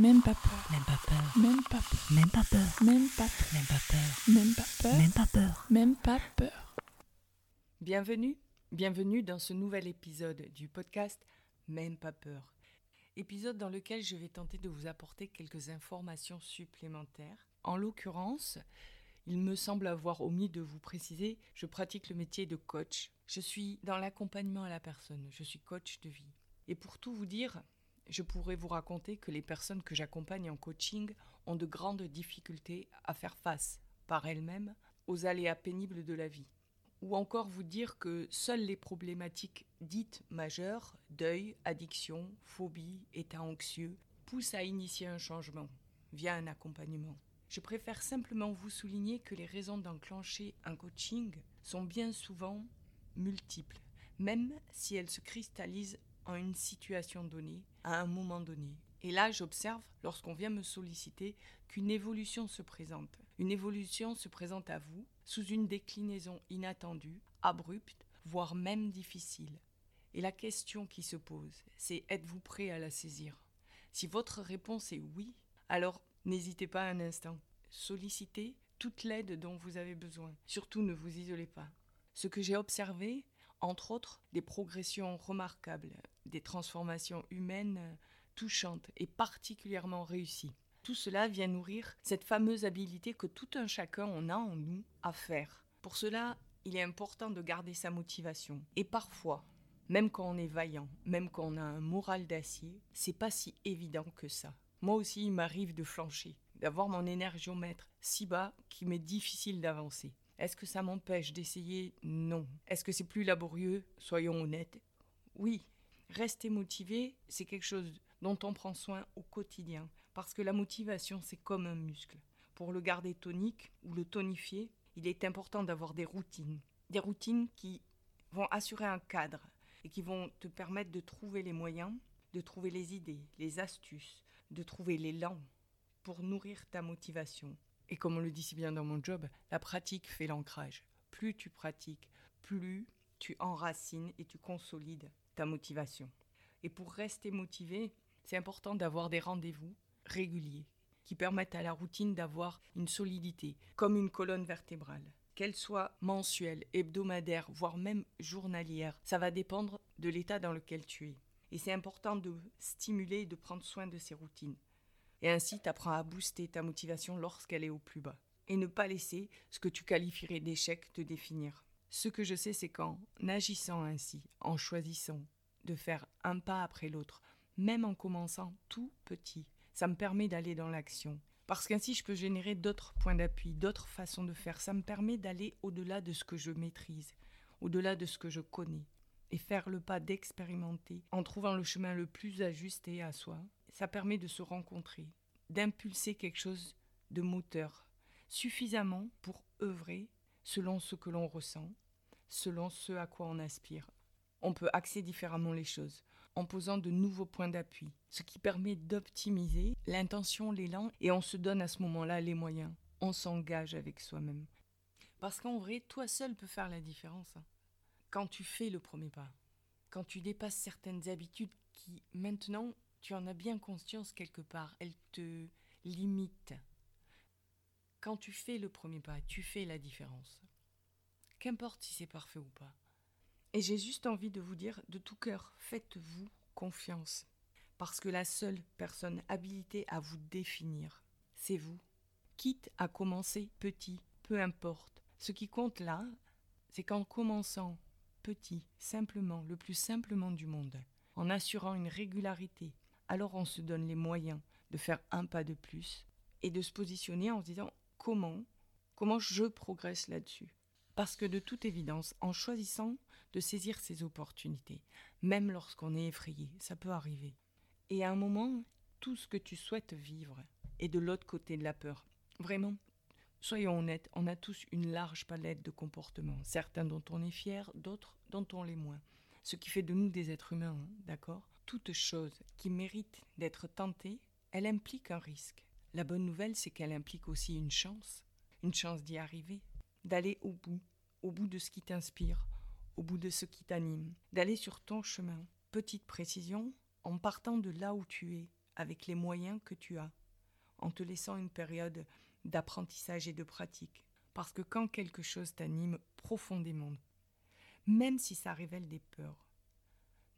Même pas peur. Même pas peur. Même pas peur. Même pas peur. Même pas peur. Même pas peur. Même pas peur. Même pas peur. Même pas peur. Bienvenue, bienvenue dans ce nouvel épisode du podcast Même pas peur. Épisode dans lequel je vais tenter de vous apporter quelques informations supplémentaires. En l'occurrence, il me semble avoir omis de vous préciser, je pratique le métier de coach. Je suis dans l'accompagnement à la personne, je suis coach de vie. Et pour tout vous dire, je pourrais vous raconter que les personnes que j'accompagne en coaching ont de grandes difficultés à faire face par elles-mêmes aux aléas pénibles de la vie. Ou encore vous dire que seules les problématiques dites majeures, deuil, addiction, phobie, état anxieux, poussent à initier un changement via un accompagnement. Je préfère simplement vous souligner que les raisons d'enclencher un coaching sont bien souvent multiples, même si elles se cristallisent en une situation donnée, à un moment donné. Et là, j'observe, lorsqu'on vient me solliciter, qu'une évolution se présente. Une évolution se présente à vous sous une déclinaison inattendue, abrupte, voire même difficile. Et la question qui se pose, c'est êtes-vous prêt à la saisir? Si votre réponse est oui, alors n'hésitez pas un instant. Sollicitez toute l'aide dont vous avez besoin. Surtout ne vous isolez pas. Ce que j'ai observé, entre autres, des progressions remarquables, des transformations humaines touchantes et particulièrement réussies. Tout cela vient nourrir cette fameuse habilité que tout un chacun on a en nous à faire. Pour cela, il est important de garder sa motivation. Et parfois, même quand on est vaillant, même quand on a un moral d'acier, c'est pas si évident que ça. Moi aussi, il m'arrive de flancher, d'avoir mon énergiomètre si bas qu'il m'est difficile d'avancer. Est-ce que ça m'empêche d'essayer? Non. Est-ce que c'est plus laborieux? Soyons honnêtes. Oui. Rester motivé, c'est quelque chose dont on prend soin au quotidien. Parce que la motivation, c'est comme un muscle. Pour le garder tonique ou le tonifier, il est important d'avoir des routines. Des routines qui vont assurer un cadre et qui vont te permettre de trouver les moyens, de trouver les idées, les astuces, de trouver l'élan pour nourrir ta motivation. Et comme on le dit si bien dans mon job, la pratique fait l'ancrage. Plus tu pratiques, plus tu enracines et tu consolides ta motivation. Et pour rester motivé, c'est important d'avoir des rendez-vous réguliers qui permettent à la routine d'avoir une solidité, comme une colonne vertébrale. Qu'elle soit mensuelle, hebdomadaire, voire même journalière, ça va dépendre de l'état dans lequel tu es. Et c'est important de stimuler et de prendre soin de ces routines. Et ainsi, tu apprends à booster ta motivation lorsqu'elle est au plus bas. Et ne pas laisser ce que tu qualifierais d'échec te définir. Ce que je sais, c'est qu'en agissant ainsi, en choisissant de faire un pas après l'autre, même en commençant tout petit, ça me permet d'aller dans l'action. Parce qu'ainsi, je peux générer d'autres points d'appui, d'autres façons de faire. Ça me permet d'aller au-delà de ce que je maîtrise, au-delà de ce que je connais. Et faire le pas d'expérimenter en trouvant le chemin le plus ajusté à soi, ça permet de se rencontrer, d'impulser quelque chose de moteur, suffisamment pour œuvrer selon ce que l'on ressent, selon ce à quoi on aspire. On peut axer différemment les choses en posant de nouveaux points d'appui, ce qui permet d'optimiser l'intention, l'élan, et on se donne à ce moment-là les moyens. On s'engage avec soi-même. Parce qu'en vrai, toi seul peux faire la différence. hein. Quand tu fais le premier pas, quand tu dépasses certaines habitudes qui, maintenant, tu en as bien conscience quelque part, elles te limitent. Quand tu fais le premier pas, tu fais la différence. Qu'importe si c'est parfait ou pas. Et j'ai juste envie de vous dire de tout cœur, faites-vous confiance. Parce que la seule personne habilitée à vous définir, c'est vous. Quitte à commencer petit, peu importe. Ce qui compte là, c'est qu'en commençant petit, simplement, le plus simplement du monde, en assurant une régularité, alors on se donne les moyens de faire un pas de plus et de se positionner en se disant comment, comment je progresse là-dessus. Parce que de toute évidence, en choisissant de saisir ces opportunités, même lorsqu'on est effrayé, ça peut arriver. Et à un moment, tout ce que tu souhaites vivre est de l'autre côté de la peur. Vraiment, soyons honnêtes, on a tous une large palette de comportements, certains dont on est fier, d'autres dont on l'est moins. Ce qui fait de nous des êtres humains, hein, d'accord? Toute chose qui mérite d'être tentée, elle implique un risque. La bonne nouvelle, c'est qu'elle implique aussi une chance, une chance d'y arriver, d'aller au bout, au bout de ce qui t'inspire, au bout de ce qui t'anime, d'aller sur ton chemin. Petite précision, en partant de là où tu es, avec les moyens que tu as, en te laissant une période d'apprentissage et de pratique. Parce que quand quelque chose t'anime profondément, même si ça révèle des peurs,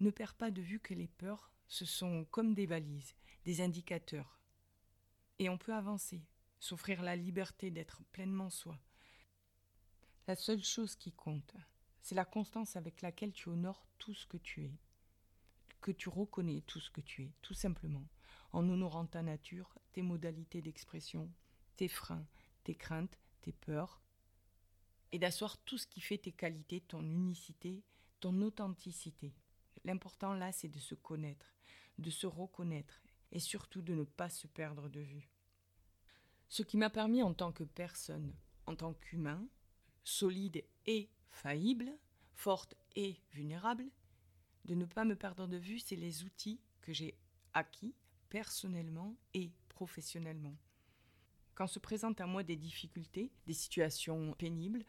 ne perds pas de vue que les peurs, ce sont comme des balises, des indicateurs. Et on peut avancer, s'offrir la liberté d'être pleinement soi. La seule chose qui compte, c'est la constance avec laquelle tu honores tout ce que tu es, que tu reconnais tout ce que tu es, tout simplement, en honorant ta nature, tes modalités d'expression, tes freins, tes craintes, tes peurs, et d'asseoir tout ce qui fait tes qualités, ton unicité, ton authenticité. L'important là, c'est de se connaître, de se reconnaître, et surtout de ne pas se perdre de vue. Ce qui m'a permis en tant que personne, en tant qu'humain, solide et faillible, forte et vulnérable, de ne pas me perdre de vue, c'est les outils que j'ai acquis personnellement et professionnellement. Quand se présentent à moi des difficultés, des situations pénibles,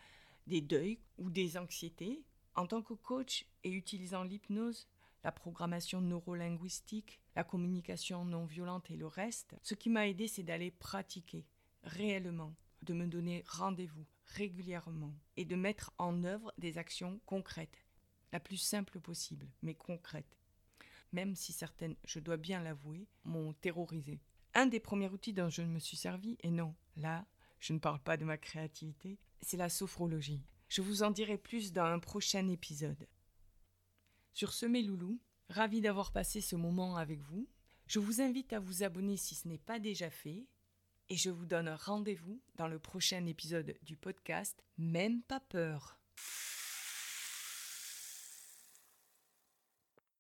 des deuils ou des anxiétés, en tant que coach et utilisant l'hypnose, la programmation neurolinguistique, la communication non violente et le reste, ce qui m'a aidé, c'est d'aller pratiquer réellement, de me donner rendez-vous régulièrement et de mettre en œuvre des actions concrètes, la plus simple possible, mais concrètes. Même si certaines, je dois bien l'avouer, m'ont terrorisé. Un des premiers outils dont je me suis servi, et non, là, je ne parle pas de ma créativité, c'est la sophrologie. Je vous en dirai plus dans un prochain épisode. Sur ce, mes loulous, ravi d'avoir passé ce moment avec vous. Je vous invite à vous abonner si ce n'est pas déjà fait. Et je vous donne rendez-vous dans le prochain épisode du podcast Même pas peur.